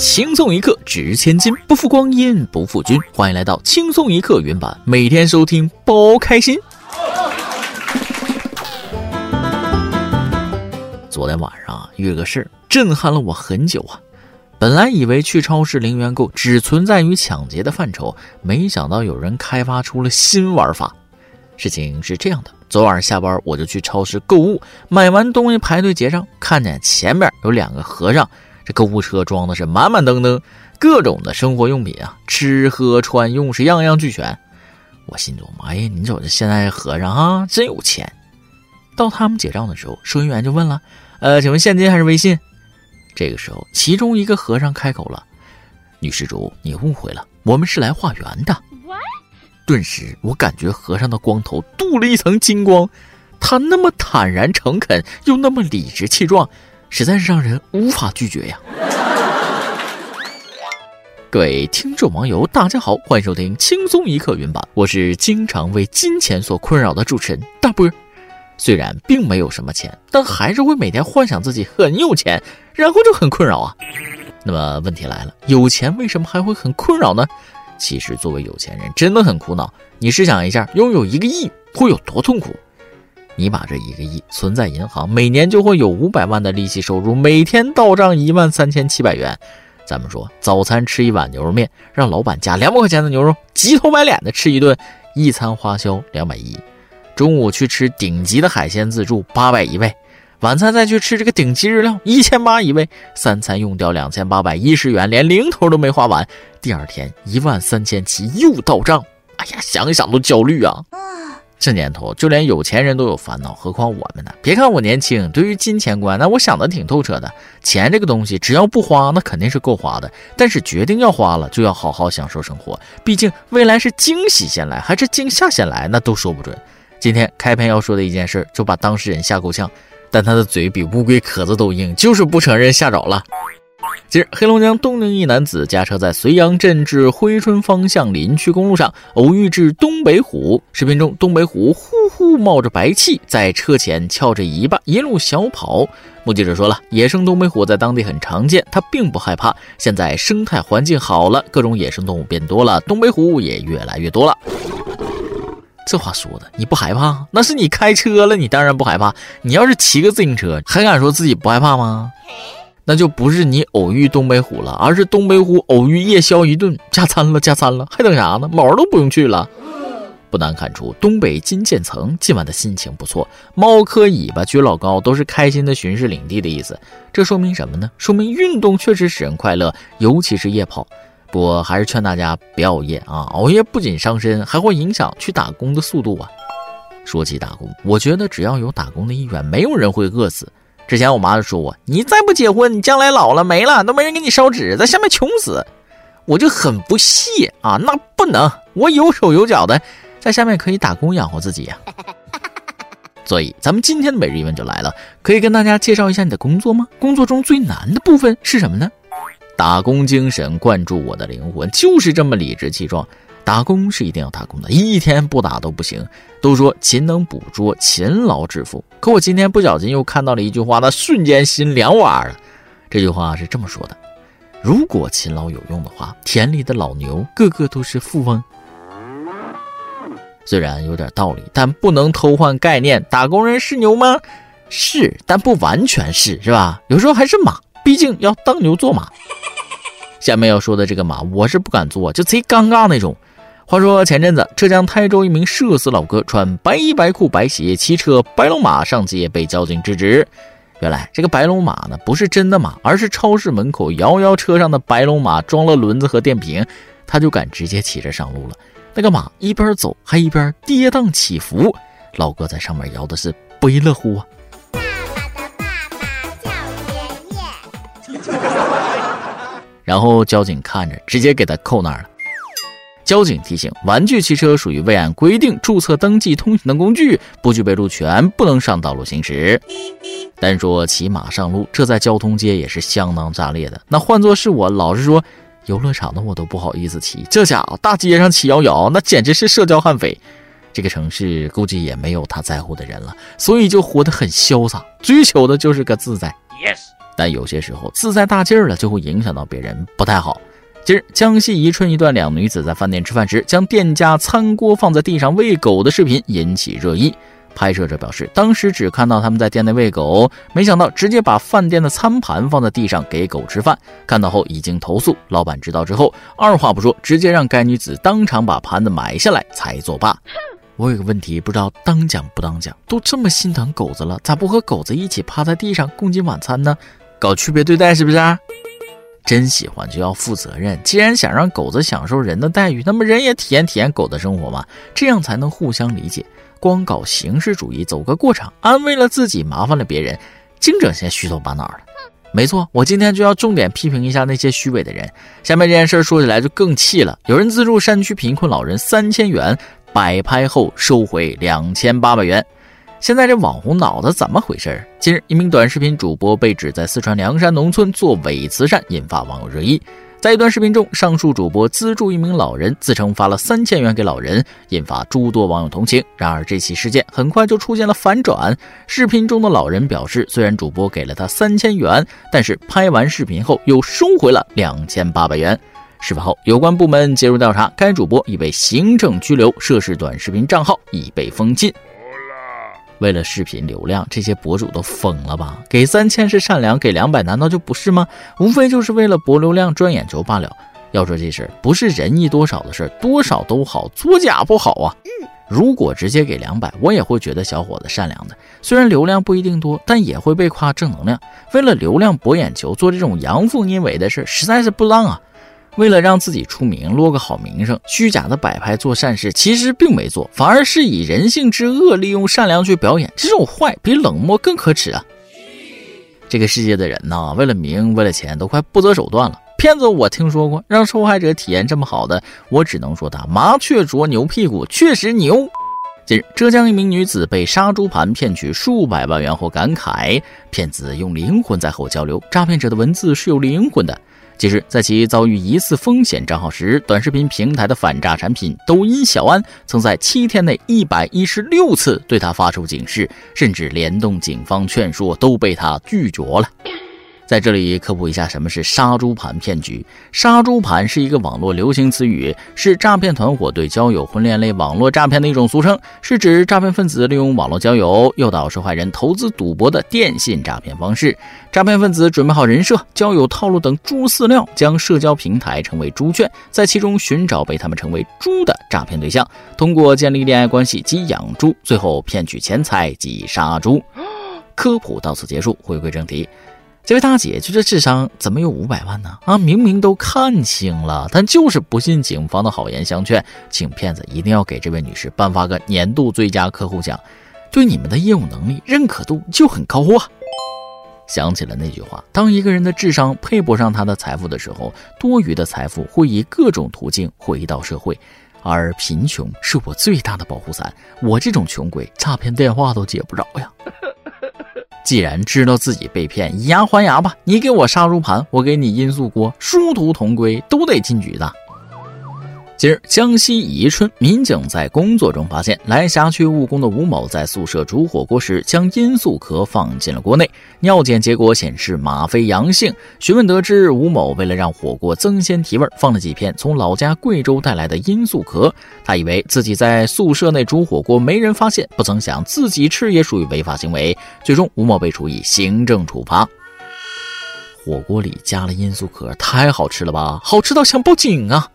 轻松一刻值千金，不负光阴不负君。欢迎来到轻松一刻云版，每天收听包开心。昨天晚上啊，遇了个事儿，震撼了我很久啊。本来以为去超市零元购只存在于抢劫的范畴，没想到有人开发出了新玩法。事情是这样的，昨晚下班我就去超市购物，买完东西排队结账，看见前面有两个和尚。这购物车装的是满满登登，各种的生活用品啊，吃喝穿用是样样俱全。我心琢磨：哎呀，你瞅这现在和尚啊，真有钱。到他们结账的时候，收银员就问了：“呃，请问现金还是微信？”这个时候，其中一个和尚开口了：“女施主，你误会了，我们是来化缘的。”顿时，我感觉和尚的光头镀了一层金光，他那么坦然诚恳，又那么理直气壮。实在是让人无法拒绝呀！各位听众网友，大家好，欢迎收听轻松一刻云版，我是经常为金钱所困扰的主持人大波。虽然并没有什么钱，但还是会每天幻想自己很有钱，然后就很困扰啊。那么问题来了，有钱为什么还会很困扰呢？其实作为有钱人真的很苦恼。你试想一下，拥有一个亿会有多痛苦？你把这一个亿存在银行，每年就会有五百万的利息收入，每天到账一万三千七百元。咱们说，早餐吃一碗牛肉面，让老板加两百块钱的牛肉，急头白脸的吃一顿，一餐花销两百一。中午去吃顶级的海鲜自助，八百一位；晚餐再去吃这个顶级日料，一千八一位。三餐用掉两千八百一十元，连零头都没花完。第二天一万三千七又到账，哎呀，想想都焦虑啊！这年头，就连有钱人都有烦恼，何况我们呢？别看我年轻，对于金钱观，那我想的挺透彻的。钱这个东西，只要不花，那肯定是够花的。但是决定要花了，就要好好享受生活。毕竟未来是惊喜先来还是惊吓先来，那都说不准。今天开篇要说的一件事，就把当事人吓够呛，但他的嘴比乌龟壳子都硬，就是不承认吓着了。近日，黑龙江东宁一男子驾车在绥阳镇至珲春方向林区公路上，偶遇至东北虎。视频中，东北虎呼呼冒着白气，在车前翘着尾巴，一路小跑。目击者说了，野生东北虎在当地很常见，它并不害怕。现在生态环境好了，各种野生动物变多了，东北虎也越来越多了。这话说的，你不害怕？那是你开车了，你当然不害怕。你要是骑个自行车，还敢说自己不害怕吗？那就不是你偶遇东北虎了，而是东北虎偶遇夜宵一顿，加餐了，加餐了，还等啥呢？毛都不用去了。不难看出，东北金渐层今晚的心情不错，猫科尾巴撅老高，都是开心的巡视领地的意思。这说明什么呢？说明运动确实使人快乐，尤其是夜跑。不过还是劝大家别熬夜啊，熬夜不仅伤身，还会影响去打工的速度啊。说起打工，我觉得只要有打工的意愿，没有人会饿死。之前我妈就说我，你再不结婚，你将来老了没了都没人给你烧纸，在下面穷死。我就很不屑啊，那不能，我有手有脚的，在下面可以打工养活自己呀。所以咱们今天的每日一问就来了，可以跟大家介绍一下你的工作吗？工作中最难的部分是什么呢？打工精神灌注我的灵魂，就是这么理直气壮。打工是一定要打工的，一天不打都不行。都说勤能捕捉，勤劳致富。可我今天不小心又看到了一句话，那瞬间心凉哇了。这句话是这么说的：如果勤劳有用的话，田里的老牛个个都是富翁。虽然有点道理，但不能偷换概念。打工人是牛吗？是，但不完全是，是吧？有时候还是马，毕竟要当牛做马。下面要说的这个马，我是不敢做，就贼尴尬那种。话说前阵子，浙江台州一名社死老哥穿白衣白裤白鞋，骑车白龙马上街，被交警制止。原来这个白龙马呢，不是真的马，而是超市门口摇摇车上的白龙马装了轮子和电瓶，他就敢直接骑着上路了。那个马一边走还一边跌宕起伏，老哥在上面摇的是不亦乐乎啊！爸爸的爸爸叫爷爷。然后交警看着，直接给他扣那儿了。交警提醒：玩具汽车属于未按规定注册登记通行的工具，不具备路权，不能上道路行驶。单说骑马上路，这在交通界也是相当炸裂的。那换作是我，老实说，游乐场的我都不好意思骑，这家伙大街上骑摇摇，那简直是社交悍匪。这个城市估计也没有他在乎的人了，所以就活得很潇洒，追求的就是个自在。Yes。但有些时候自在大劲儿了，就会影响到别人，不太好。今日江西宜春一段两女子在饭店吃饭时，将店家餐锅放在地上喂狗的视频引起热议。拍摄者表示，当时只看到他们在店内喂狗，没想到直接把饭店的餐盘放在地上给狗吃饭。看到后已经投诉，老板知道之后，二话不说，直接让该女子当场把盘子买下来才作罢。我有个问题，不知道当讲不当讲？都这么心疼狗子了，咋不和狗子一起趴在地上共进晚餐呢？搞区别对待是不是？真喜欢就要负责任。既然想让狗子享受人的待遇，那么人也体验体验狗的生活嘛，这样才能互相理解。光搞形式主义，走个过场，安慰了自己，麻烦了别人，净整些虚头巴脑的。没错，我今天就要重点批评一下那些虚伪的人。下面这件事说起来就更气了，有人资助山区贫困老人三千元，摆拍后收回两千八百元。现在这网红脑子怎么回事？近日，一名短视频主播被指在四川凉山农村做伪慈善，引发网友热议。在一段视频中，上述主播资助一名老人，自称发了三千元给老人，引发诸多网友同情。然而，这起事件很快就出现了反转。视频中的老人表示，虽然主播给了他三千元，但是拍完视频后又收回了两千八百元。事发后，有关部门介入调查，该主播已被行政拘留，涉事短视频账号已被封禁。为了视频流量，这些博主都疯了吧？给三千是善良，给两百难道就不是吗？无非就是为了博流量、赚眼球罢了。要说这事儿不是仁义多少的事儿，多少都好，作假不好啊。如果直接给两百，我也会觉得小伙子善良的。虽然流量不一定多，但也会被夸正能量。为了流量博眼球，做这种阳奉阴违的事，实在是不浪啊。为了让自己出名，落个好名声，虚假的摆拍做善事，其实并没做，反而是以人性之恶利用善良去表演，这种坏比冷漠更可耻啊！这个世界的人呐，为了名，为了钱，都快不择手段了。骗子我听说过，让受害者体验这么好的，我只能说他麻雀啄牛屁股，确实牛。近日，浙江一名女子被杀猪盘骗取数百万元后感慨，骗子用灵魂在和我交流，诈骗者的文字是有灵魂的。其实，在其遭遇疑似风险账号时，短视频平台的反诈产品抖音小安曾在七天内一百一十六次对他发出警示，甚至联动警方劝说，都被他拒绝了。在这里科普一下，什么是杀猪盘骗局？杀猪盘是一个网络流行词语，是诈骗团伙对交友、婚恋类网络诈骗的一种俗称，是指诈骗分子利用网络交友诱导受害人投资赌博的电信诈骗方式。诈骗分子准备好人设、交友套路等猪饲料，将社交平台称为猪圈，在其中寻找被他们称为猪的诈骗对象，通过建立恋爱关系及养猪，最后骗取钱财及杀猪。科普到此结束，回归正题。这位大姐，就这智商怎么有五百万呢？啊，明明都看清了，但就是不信警方的好言相劝，请骗子一定要给这位女士颁发个年度最佳客户奖，对你们的业务能力认可度就很高啊！想起了那句话：当一个人的智商配不上他的财富的时候，多余的财富会以各种途径回到社会，而贫穷是我最大的保护伞。我这种穷鬼，诈骗电话都接不着呀。既然知道自己被骗，以牙还牙吧！你给我杀猪盘，我给你罂粟锅，殊途同归，都得进局子。近日，江西宜春民警在工作中发现，来辖区务工的吴某在宿舍煮火锅时，将罂粟壳放进了锅内，尿检结果显示吗啡阳性。询问得知，吴某为了让火锅增鲜提味，放了几片从老家贵州带来的罂粟壳。他以为自己在宿舍内煮火锅没人发现，不曾想自己吃也属于违法行为。最终，吴某被处以行政处罚。火锅里加了罂粟壳，太好吃了吧？好吃到想报警啊！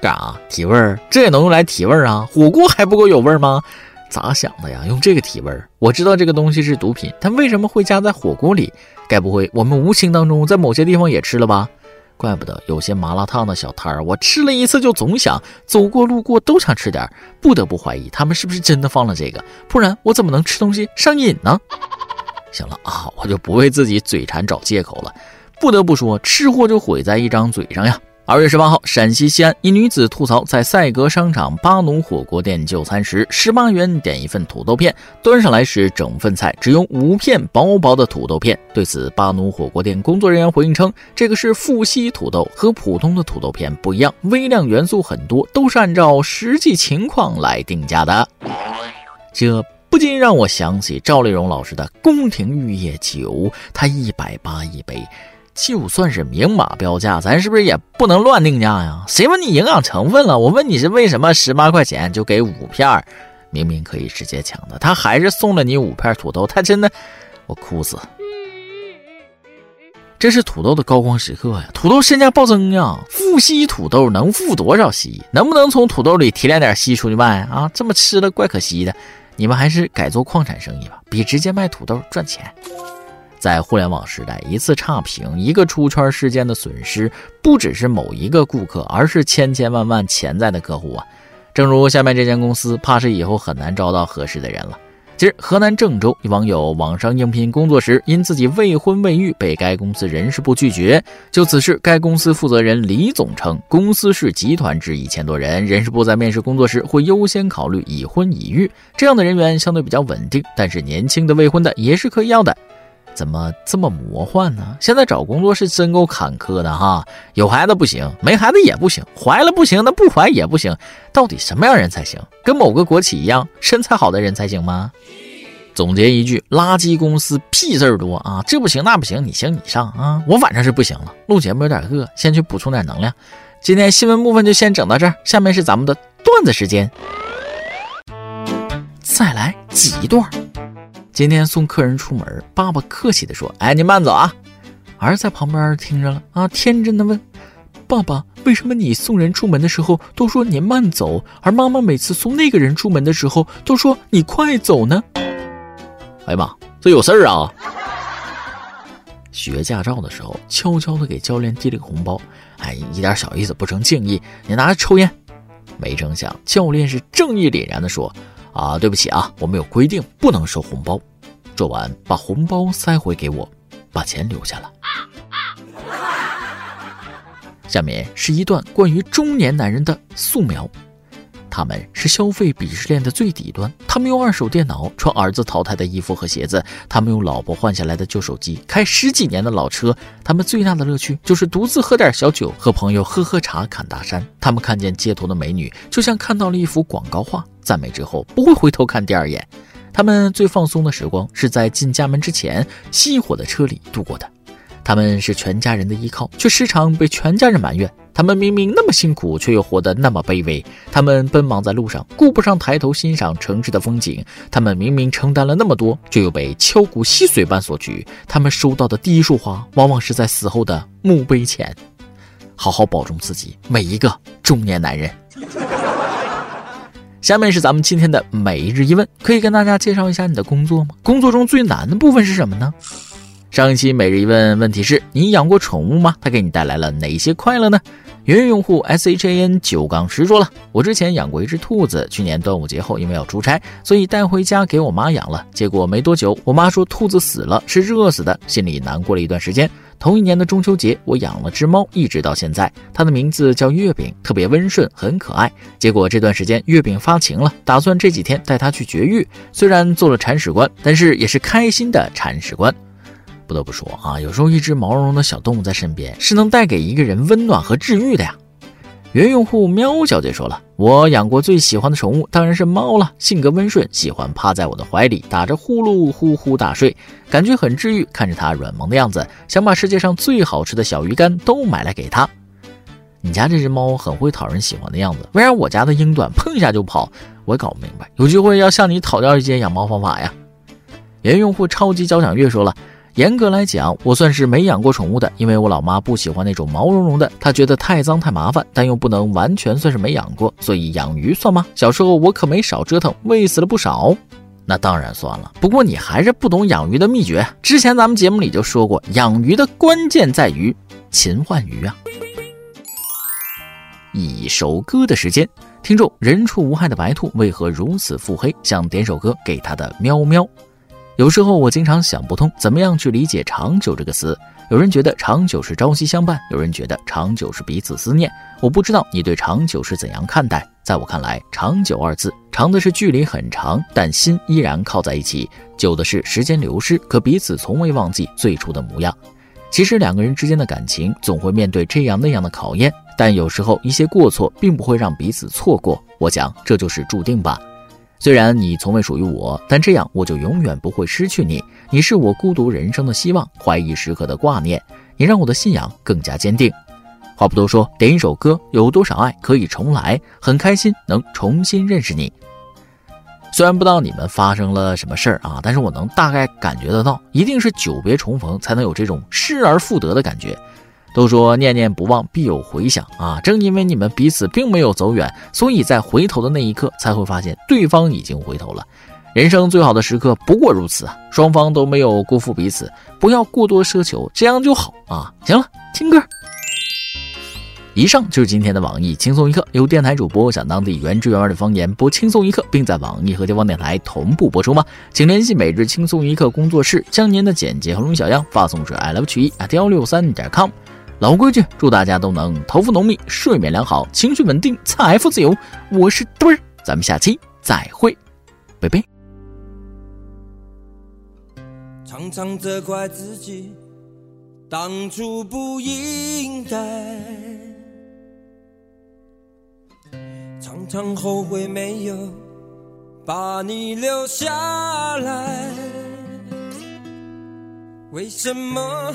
干啥提味儿？这也能用来提味儿啊？火锅还不够有味儿吗？咋想的呀？用这个提味儿？我知道这个东西是毒品，但为什么会加在火锅里？该不会我们无形当中在某些地方也吃了吧？怪不得有些麻辣烫的小摊儿，我吃了一次就总想走过路过都想吃点，不得不怀疑他们是不是真的放了这个，不然我怎么能吃东西上瘾呢？行了啊，我就不为自己嘴馋找借口了。不得不说，吃货就毁在一张嘴上呀。二月十八号，陕西西安一女子吐槽，在赛格商场巴奴火锅店就餐时，十八元点一份土豆片，端上来时整份菜只有五片薄薄的土豆片。对此，巴奴火锅店工作人员回应称，这个是富硒土豆，和普通的土豆片不一样，微量元素很多，都是按照实际情况来定价的。这不禁让我想起赵丽蓉老师的宫廷玉液酒，它一百八一杯，就算是明码标价，咱是不是也不能乱定价呀？谁问你营养成分了？我问你是为什么十八块钱就给五片明明可以直接抢的，他还是送了你五片土豆，他真的，我哭死。这是土豆的高光时刻呀！土豆身价暴增呀！富硒土豆能富多少硒？能不能从土豆里提炼点硒出去卖啊？这么吃了怪可惜的。你们还是改做矿产生意吧，比直接卖土豆赚钱。在互联网时代，一次差评，一个出圈事件的损失，不只是某一个顾客，而是千千万万潜在的客户啊！正如下面这间公司，怕是以后很难招到合适的人了。近日，河南郑州一网友网上应聘工作时，因自己未婚未育，被该公司人事部拒绝。就此事，该公司负责人李总称，公司是集团制，一千多人，人事部在面试工作时会优先考虑已婚已育这样的人员，相对比较稳定，但是年轻的未婚的也是可以要的。怎么这么魔幻呢？现在找工作是真够坎坷的哈，有孩子不行，没孩子也不行，怀了不行，那不怀也不行，到底什么样人才行？跟某个国企一样，身材好的人才行吗？总结一句，垃圾公司屁事儿多啊！这不行那不行，你行你上啊！我反正是不行了，录节目有点饿，先去补充点能量。今天新闻部分就先整到这儿，下面是咱们的段子时间，再来几段。今天送客人出门，爸爸客气地说：“哎，你慢走啊。”儿子在旁边听着了啊，天真的问：“爸爸，为什么你送人出门的时候都说你慢走，而妈妈每次送那个人出门的时候都说你快走呢？”哎呀妈，这有事儿啊！学驾照的时候，悄悄的给教练递了个红包，哎，一点小意思，不成敬意。你拿着抽烟。没成想，教练是正义凛然的说。啊，对不起啊，我们有规定不能收红包。说完，把红包塞回给我，把钱留下了。下面是一段关于中年男人的素描。他们是消费鄙视链的最底端，他们用二手电脑穿儿子淘汰的衣服和鞋子，他们用老婆换下来的旧手机开十几年的老车，他们最大的乐趣就是独自喝点小酒，和朋友喝喝茶侃大山。他们看见街头的美女，就像看到了一幅广告画，赞美之后不会回头看第二眼。他们最放松的时光是在进家门之前熄火的车里度过的。他们是全家人的依靠，却时常被全家人埋怨。他们明明那么辛苦，却又活得那么卑微。他们奔忙在路上，顾不上抬头欣赏城市的风景。他们明明承担了那么多，却又被敲骨吸髓般索取。他们收到的第一束花，往往是在死后的墓碑前。好好保重自己，每一个中年男人。下面是咱们今天的每日一问，可以跟大家介绍一下你的工作吗？工作中最难的部分是什么呢？上一期每日一问问题是你养过宠物吗？它给你带来了哪些快乐呢？圆圆用户 S H A N 九杠十说了，我之前养过一只兔子，去年端午节后因为要出差，所以带回家给我妈养了。结果没多久，我妈说兔子死了，是热死的，心里难过了一段时间。同一年的中秋节，我养了只猫，一直到现在，它的名字叫月饼，特别温顺，很可爱。结果这段时间月饼发情了，打算这几天带它去绝育。虽然做了铲屎官，但是也是开心的铲屎官。不得不说啊，有时候一只毛茸茸的小动物在身边是能带给一个人温暖和治愈的呀。原用户喵小姐说了，我养过最喜欢的宠物当然是猫了，性格温顺，喜欢趴在我的怀里打着呼噜呼呼大睡，感觉很治愈。看着它软萌的样子，想把世界上最好吃的小鱼干都买来给它。你家这只猫很会讨人喜欢的样子，为啥我家的英短碰一下就跑？我也搞不明白。有机会要向你讨教一些养猫方法呀。原用户超级交响乐说了。严格来讲，我算是没养过宠物的，因为我老妈不喜欢那种毛茸茸的，她觉得太脏太麻烦，但又不能完全算是没养过，所以养鱼算吗？小时候我可没少折腾，喂死了不少。那当然算了。不过你还是不懂养鱼的秘诀。之前咱们节目里就说过，养鱼的关键在于勤换鱼啊。一首歌的时间，听众人畜无害的白兔为何如此腹黑？想点首歌给他的喵喵。有时候我经常想不通，怎么样去理解“长久”这个词？有人觉得长久是朝夕相伴，有人觉得长久是彼此思念。我不知道你对长久是怎样看待。在我看来，“长久”二字，长的是距离很长，但心依然靠在一起；久的是时间流失，可彼此从未忘记最初的模样。其实两个人之间的感情总会面对这样那样的考验，但有时候一些过错并不会让彼此错过。我想这就是注定吧。虽然你从未属于我，但这样我就永远不会失去你。你是我孤独人生的希望，怀疑时刻的挂念。你让我的信仰更加坚定。话不多说，点一首歌，有多少爱可以重来？很开心能重新认识你。虽然不知道你们发生了什么事儿啊，但是我能大概感觉得到，一定是久别重逢才能有这种失而复得的感觉。都说念念不忘必有回响啊，正因为你们彼此并没有走远，所以在回头的那一刻才会发现对方已经回头了。人生最好的时刻不过如此啊，双方都没有辜负彼此，不要过多奢求，这样就好啊。行了，听歌。以上就是今天的网易轻松一刻，由电台主播讲当地原汁原味的方言播轻松一刻，并在网易和地方电台同步播出吗？请联系每日轻松一刻工作室，将您的简介和录音小样发送至 i love 曲艺 at 幺六三点 com。老规矩，祝大家都能头发浓密、睡眠良好、情绪稳定、财富自由。我是墩儿，咱们下期再会，拜拜。常常责怪自己，当初不应该。常常后悔没有把你留下来，为什么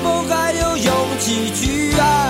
是否还有勇气去爱？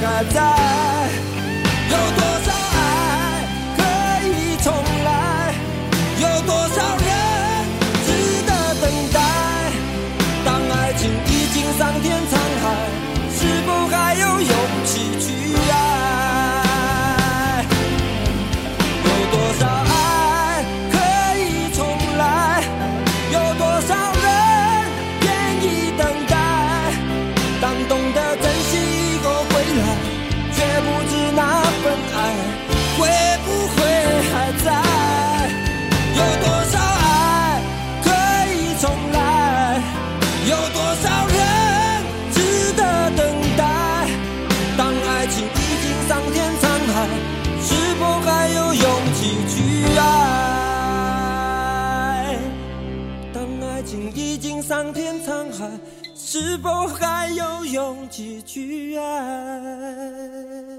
不会是否还有勇气去爱？